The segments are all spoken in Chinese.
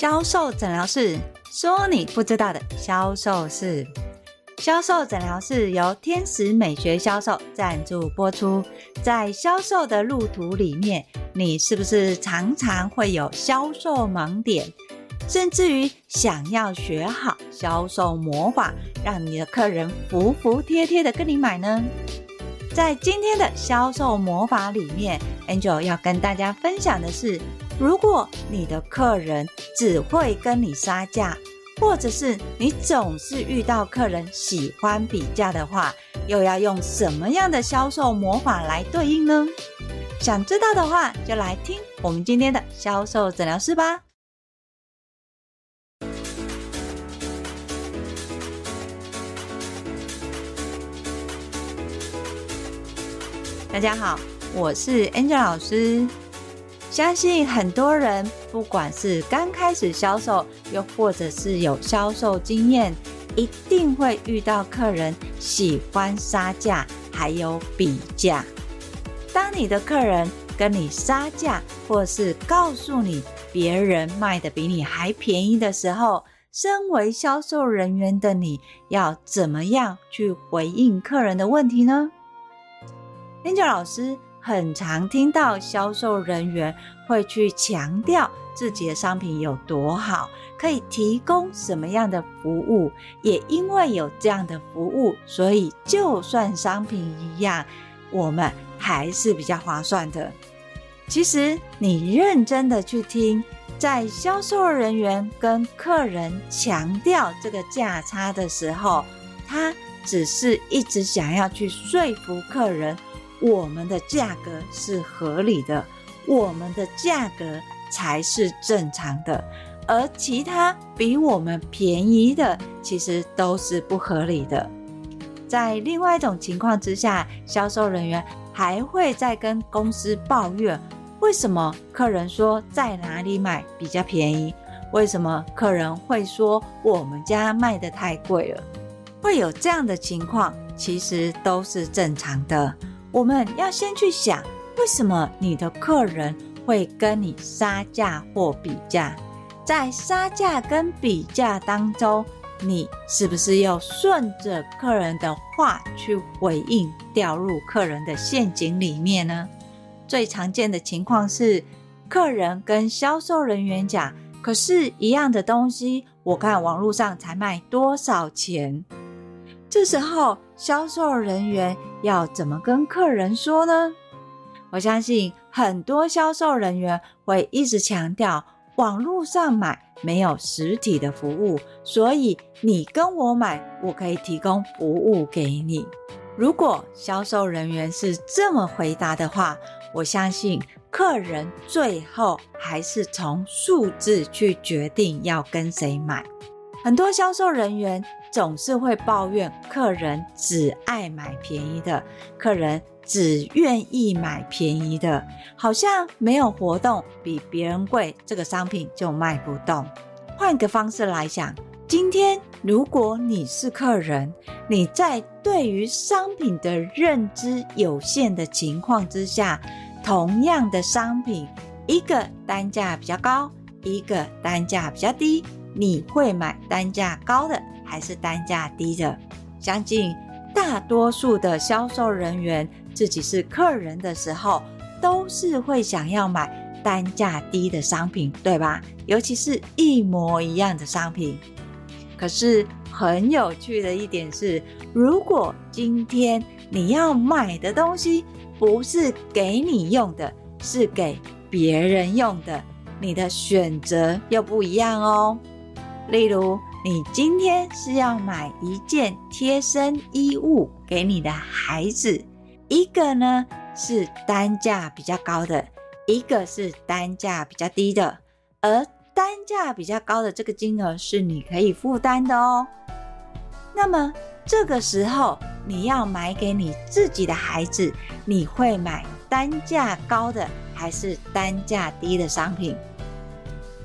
销售诊疗室说：“你不知道的销售事。”销售诊疗室由天使美学销售赞助播出。在销售的路途里面，你是不是常常会有销售盲点，甚至于想要学好销售魔法，让你的客人服服帖帖的跟你买呢？在今天的销售魔法里面，Angel 要跟大家分享的是。如果你的客人只会跟你杀价，或者是你总是遇到客人喜欢比价的话，又要用什么样的销售魔法来对应呢？想知道的话，就来听我们今天的销售诊疗师吧。大家好，我是 Angel 老师。相信很多人，不管是刚开始销售，又或者是有销售经验，一定会遇到客人喜欢杀价，还有比价。当你的客人跟你杀价，或是告诉你别人卖的比你还便宜的时候，身为销售人员的你要怎么样去回应客人的问题呢？Angel 老师。很常听到销售人员会去强调自己的商品有多好，可以提供什么样的服务。也因为有这样的服务，所以就算商品一样，我们还是比较划算的。其实你认真的去听，在销售人员跟客人强调这个价差的时候，他只是一直想要去说服客人。我们的价格是合理的，我们的价格才是正常的，而其他比我们便宜的，其实都是不合理的。在另外一种情况之下，销售人员还会再跟公司抱怨：为什么客人说在哪里买比较便宜？为什么客人会说我们家卖的太贵了？会有这样的情况，其实都是正常的。我们要先去想，为什么你的客人会跟你杀价或比价？在杀价跟比价当中，你是不是要顺着客人的话去回应，掉入客人的陷阱里面呢？最常见的情况是，客人跟销售人员讲：“可是，一样的东西，我看网络上才卖多少钱？”这时候，销售人员要怎么跟客人说呢？我相信很多销售人员会一直强调，网络上买没有实体的服务，所以你跟我买，我可以提供服务给你。如果销售人员是这么回答的话，我相信客人最后还是从数字去决定要跟谁买。很多销售人员总是会抱怨，客人只爱买便宜的，客人只愿意买便宜的，好像没有活动比别人贵，这个商品就卖不动。换个方式来想，今天如果你是客人，你在对于商品的认知有限的情况之下，同样的商品，一个单价比较高，一个单价比较低。你会买单价高的还是单价低的？相信大多数的销售人员自己是客人的时候，都是会想要买单价低的商品，对吧？尤其是一模一样的商品。可是很有趣的一点是，如果今天你要买的东西不是给你用的，是给别人用的，你的选择又不一样哦。例如，你今天是要买一件贴身衣物给你的孩子，一个呢是单价比较高的，一个是单价比较低的，而单价比较高的这个金额是你可以负担的哦。那么这个时候你要买给你自己的孩子，你会买单价高的还是单价低的商品？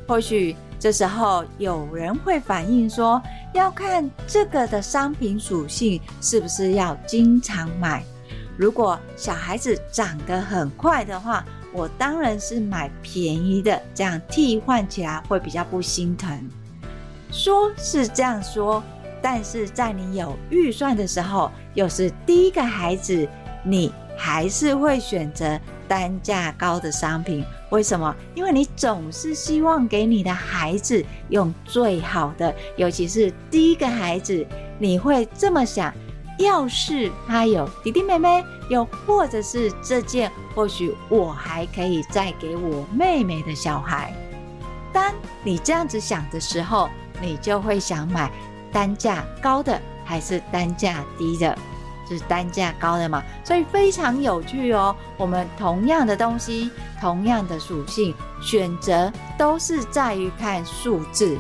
或许。这时候有人会反映说，要看这个的商品属性是不是要经常买。如果小孩子长得很快的话，我当然是买便宜的，这样替换起来会比较不心疼。说是这样说，但是在你有预算的时候，又是第一个孩子，你还是会选择单价高的商品。为什么？因为你总是希望给你的孩子用最好的，尤其是第一个孩子，你会这么想。要是他有弟弟妹妹，又或者是这件，或许我还可以再给我妹妹的小孩。当你这样子想的时候，你就会想买单价高的还是单价低的？是单价高的嘛？所以非常有趣哦。我们同样的东西，同样的属性，选择都是在于看数字。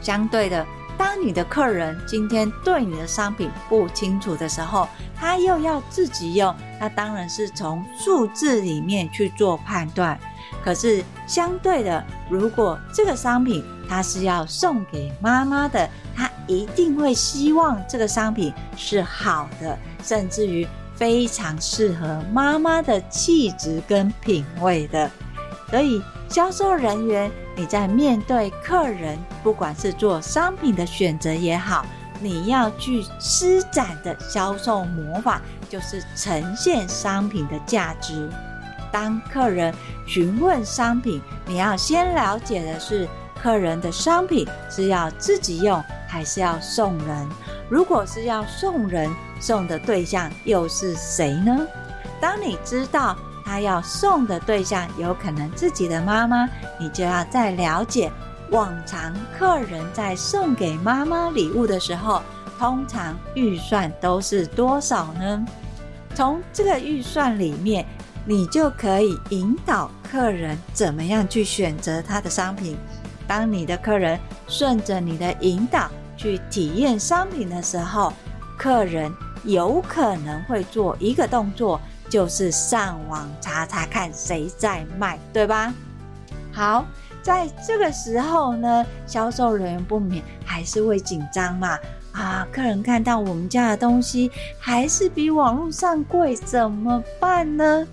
相对的。当你的客人今天对你的商品不清楚的时候，他又要自己用，那当然是从数字里面去做判断。可是相对的，如果这个商品他是要送给妈妈的，他一定会希望这个商品是好的，甚至于非常适合妈妈的气质跟品味的。所以，销售人员。你在面对客人，不管是做商品的选择也好，你要去施展的销售魔法，就是呈现商品的价值。当客人询问商品，你要先了解的是，客人的商品是要自己用，还是要送人？如果是要送人，送的对象又是谁呢？当你知道。他要送的对象有可能自己的妈妈，你就要再了解，往常客人在送给妈妈礼物的时候，通常预算都是多少呢？从这个预算里面，你就可以引导客人怎么样去选择他的商品。当你的客人顺着你的引导去体验商品的时候，客人有可能会做一个动作。就是上网查查看谁在卖，对吧？好，在这个时候呢，销售人员不免还是会紧张嘛。啊，客人看到我们家的东西还是比网络上贵，怎么办呢？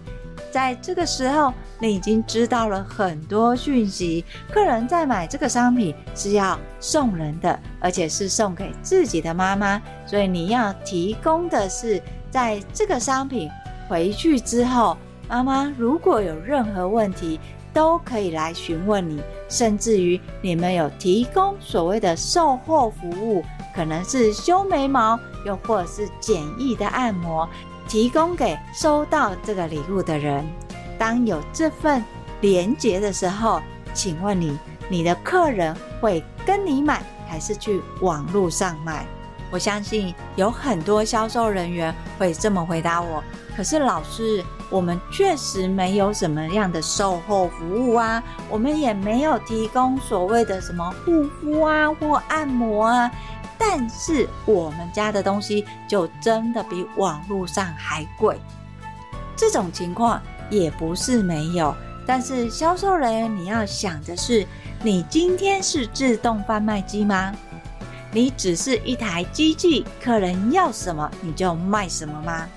在这个时候，你已经知道了很多讯息。客人在买这个商品是要送人的，而且是送给自己的妈妈，所以你要提供的是在这个商品。回去之后，妈妈如果有任何问题，都可以来询问你。甚至于你们有提供所谓的售后服务，可能是修眉毛，又或是简易的按摩，提供给收到这个礼物的人。当有这份连结的时候，请问你，你的客人会跟你买，还是去网络上买？我相信有很多销售人员会这么回答我。可是老师，我们确实没有什么样的售后服务啊，我们也没有提供所谓的什么护肤啊或按摩啊，但是我们家的东西就真的比网络上还贵。这种情况也不是没有，但是销售人员你要想的是，你今天是自动贩卖机吗？你只是一台机器，客人要什么你就卖什么吗？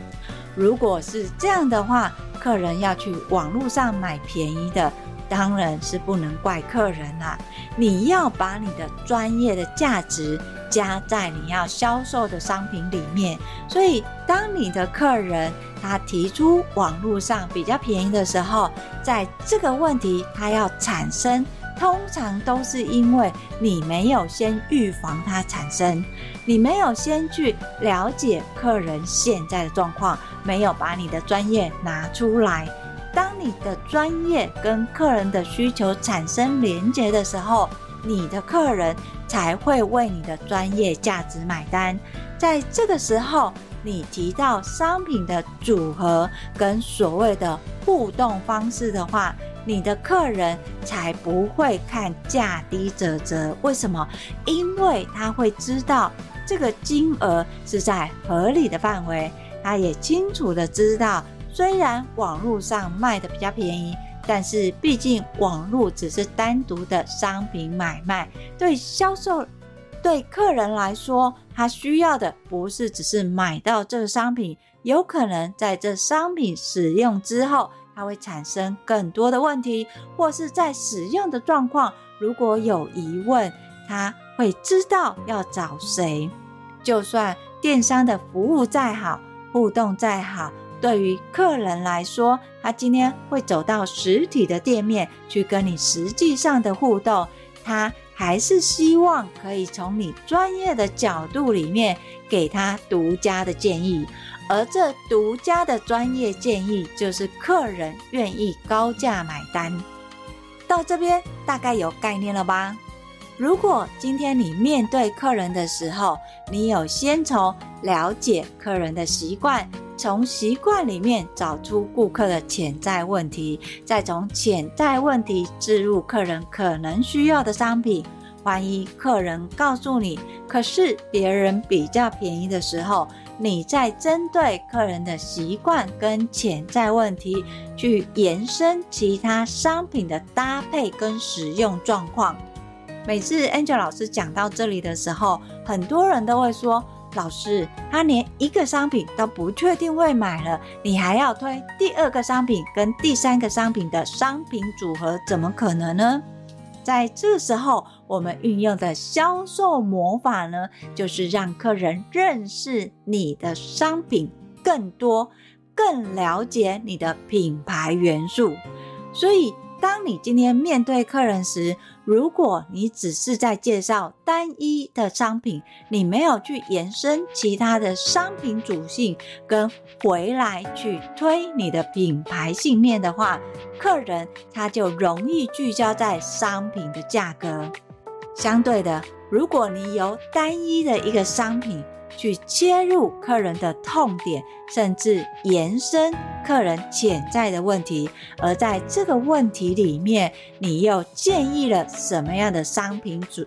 如果是这样的话，客人要去网络上买便宜的，当然是不能怪客人啦。你要把你的专业的价值加在你要销售的商品里面。所以，当你的客人他提出网络上比较便宜的时候，在这个问题他要产生。通常都是因为你没有先预防它产生，你没有先去了解客人现在的状况，没有把你的专业拿出来。你的专业跟客人的需求产生连结的时候，你的客人才会为你的专业价值买单。在这个时候，你提到商品的组合跟所谓的互动方式的话，你的客人才不会看价低者折，为什么？因为他会知道这个金额是在合理的范围，他也清楚的知道，虽然网络上卖的比较便宜，但是毕竟网络只是单独的商品买卖，对销售、对客人来说，他需要的不是只是买到这个商品，有可能在这商品使用之后。它会产生更多的问题，或是在使用的状况，如果有疑问，他会知道要找谁。就算电商的服务再好，互动再好，对于客人来说，他今天会走到实体的店面去跟你实际上的互动，他还是希望可以从你专业的角度里面给他独家的建议。而这独家的专业建议，就是客人愿意高价买单。到这边大概有概念了吧？如果今天你面对客人的时候，你有先从了解客人的习惯，从习惯里面找出顾客的潜在问题，再从潜在问题置入客人可能需要的商品。万一客人告诉你，可是别人比较便宜的时候，你再针对客人的习惯跟潜在问题，去延伸其他商品的搭配跟使用状况。每次 Angel 老师讲到这里的时候，很多人都会说：“老师，他连一个商品都不确定会买了，你还要推第二个商品跟第三个商品的商品组合，怎么可能呢？”在这时候，我们运用的销售魔法呢，就是让客人认识你的商品更多，更了解你的品牌元素。所以，当你今天面对客人时，如果你只是在介绍单一的商品，你没有去延伸其他的商品属性，跟回来去推你的品牌信念的话，客人他就容易聚焦在商品的价格。相对的，如果你由单一的一个商品，去切入客人的痛点，甚至延伸客人潜在的问题，而在这个问题里面，你又建议了什么样的商品组？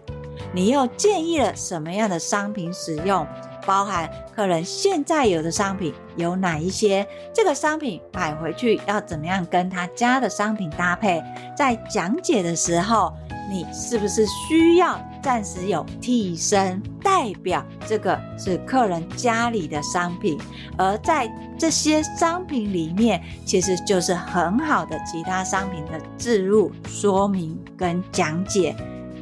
你又建议了什么样的商品使用？包含客人现在有的商品有哪一些？这个商品买回去要怎么样跟他家的商品搭配？在讲解的时候，你是不是需要暂时有替身代表？这个是客人家里的商品，而在这些商品里面，其实就是很好的其他商品的置入说明跟讲解。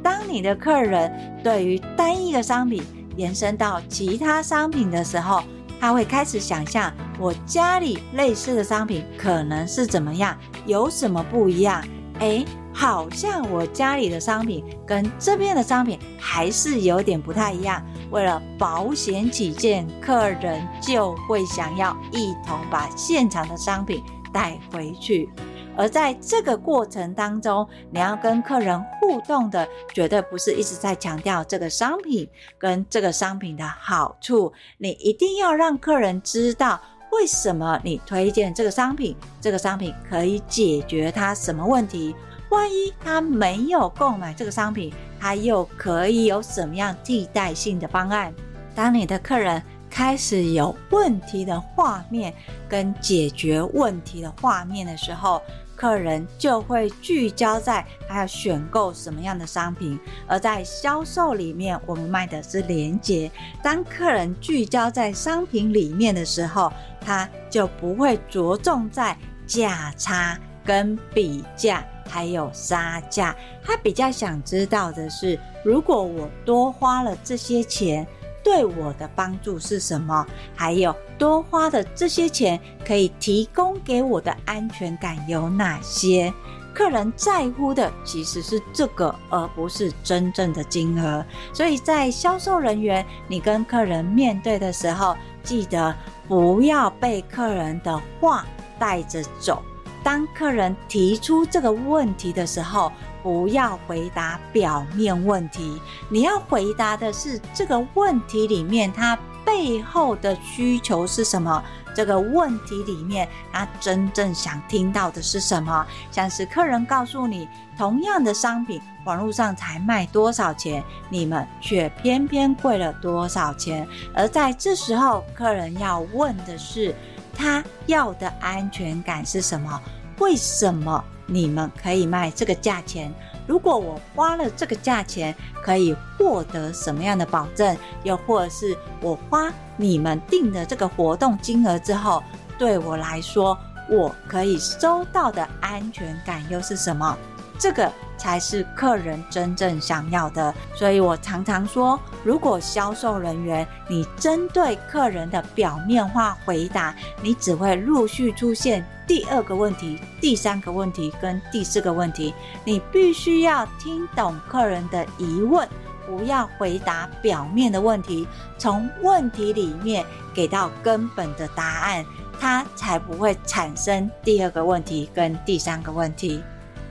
当你的客人对于单一个商品延伸到其他商品的时候，他会开始想象我家里类似的商品可能是怎么样，有什么不一样？诶。好像我家里的商品跟这边的商品还是有点不太一样。为了保险起见，客人就会想要一同把现场的商品带回去。而在这个过程当中，你要跟客人互动的，绝对不是一直在强调这个商品跟这个商品的好处。你一定要让客人知道，为什么你推荐这个商品，这个商品可以解决他什么问题。万一他没有购买这个商品，他又可以有什么样替代性的方案？当你的客人开始有问题的画面跟解决问题的画面的时候，客人就会聚焦在他要选购什么样的商品。而在销售里面，我们卖的是连接。当客人聚焦在商品里面的时候，他就不会着重在价差跟比价。还有杀价，他比较想知道的是，如果我多花了这些钱，对我的帮助是什么？还有多花的这些钱可以提供给我的安全感有哪些？客人在乎的其实是这个，而不是真正的金额。所以在销售人员，你跟客人面对的时候，记得不要被客人的话带着走。当客人提出这个问题的时候，不要回答表面问题，你要回答的是这个问题里面他背后的需求是什么？这个问题里面他真正想听到的是什么？像是客人告诉你，同样的商品，网络上才卖多少钱，你们却偏偏贵了多少钱？而在这时候，客人要问的是，他要的安全感是什么？为什么你们可以卖这个价钱？如果我花了这个价钱，可以获得什么样的保证？又或者是我花你们定的这个活动金额之后，对我来说我可以收到的安全感又是什么？这个才是客人真正想要的。所以我常常说，如果销售人员你针对客人的表面化回答，你只会陆续出现第二个问题、第三个问题跟第四个问题。你必须要听懂客人的疑问，不要回答表面的问题，从问题里面给到根本的答案，它才不会产生第二个问题跟第三个问题。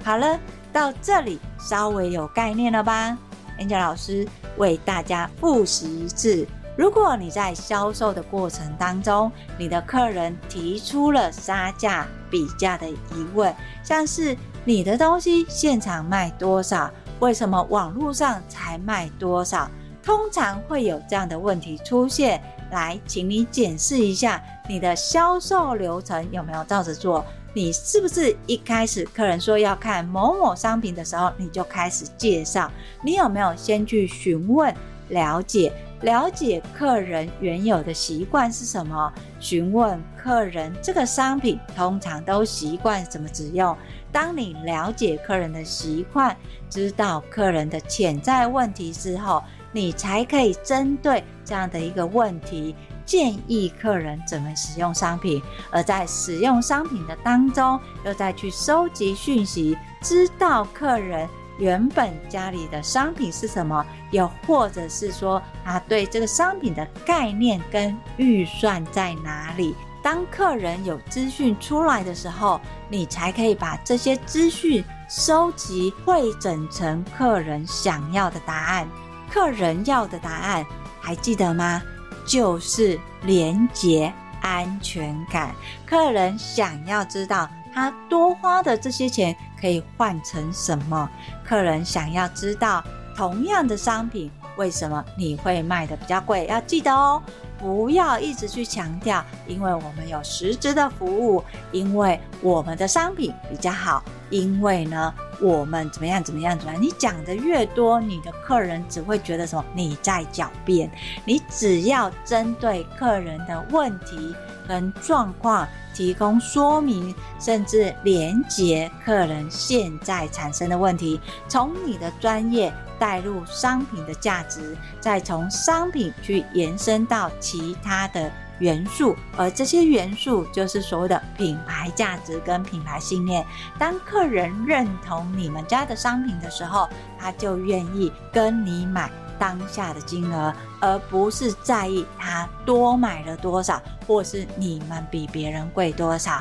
好了。到这里稍微有概念了吧？Angel 老师为大家复习一次：如果你在销售的过程当中，你的客人提出了杀价比价的疑问，像是你的东西现场卖多少，为什么网络上才卖多少？通常会有这样的问题出现。来，请你检视一下你的销售流程有没有照着做。你是不是一开始客人说要看某某商品的时候，你就开始介绍？你有没有先去询问、了解、了解客人原有的习惯是什么？询问客人这个商品通常都习惯怎么使用？当你了解客人的习惯，知道客人的潜在问题之后，你才可以针对这样的一个问题。建议客人怎么使用商品，而在使用商品的当中，又再去收集讯息，知道客人原本家里的商品是什么，又或者是说他对这个商品的概念跟预算在哪里。当客人有资讯出来的时候，你才可以把这些资讯收集汇整成客人想要的答案。客人要的答案还记得吗？就是连结安全感，客人想要知道他多花的这些钱可以换成什么？客人想要知道同样的商品为什么你会卖得比较贵？要记得哦，不要一直去强调，因为我们有实质的服务，因为我们的商品比较好，因为呢。我们怎么样？怎么样？怎么样？你讲的越多，你的客人只会觉得什么？你在狡辩。你只要针对客人的问题跟状况提供说明，甚至连接客人现在产生的问题，从你的专业带入商品的价值，再从商品去延伸到其他的。元素，而这些元素就是所谓的品牌价值跟品牌信念。当客人认同你们家的商品的时候，他就愿意跟你买当下的金额，而不是在意他多买了多少，或是你们比别人贵多少。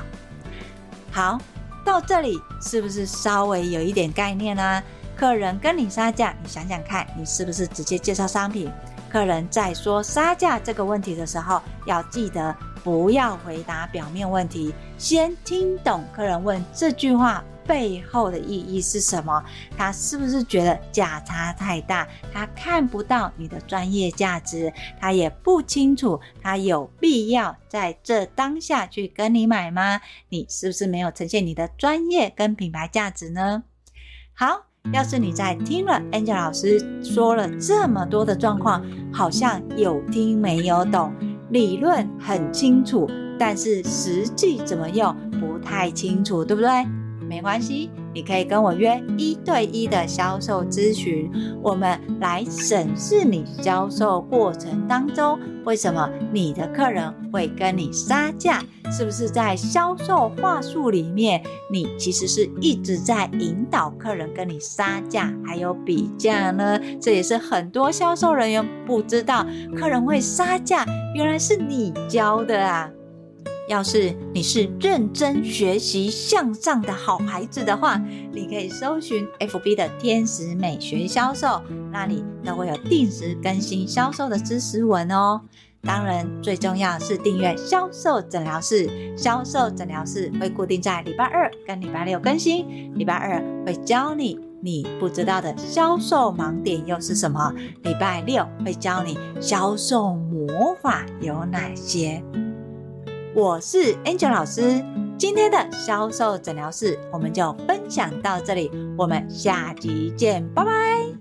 好，到这里是不是稍微有一点概念呢？客人跟你杀价，你想想看，你是不是直接介绍商品？客人在说杀价这个问题的时候，要记得不要回答表面问题，先听懂客人问这句话背后的意义是什么。他是不是觉得价差太大？他看不到你的专业价值，他也不清楚他有必要在这当下去跟你买吗？你是不是没有呈现你的专业跟品牌价值呢？好。要是你在听了 Angel 老师说了这么多的状况，好像有听没有懂，理论很清楚，但是实际怎么用不太清楚，对不对？没关系。你可以跟我约一对一的销售咨询，我们来审视你销售过程当中，为什么你的客人会跟你杀价？是不是在销售话术里面，你其实是一直在引导客人跟你杀价，还有比价呢？这也是很多销售人员不知道，客人会杀价，原来是你教的啊！要是你是认真学习向上的好孩子的话，你可以搜寻 FB 的天使美学销售，那里都会有定时更新销售的知识文哦。当然，最重要是订阅销售诊疗室，销售诊疗室会固定在礼拜二跟礼拜六更新。礼拜二会教你你不知道的销售盲点又是什么，礼拜六会教你销售魔法有哪些。我是 Angel 老师，今天的销售诊疗室我们就分享到这里，我们下集见，拜拜。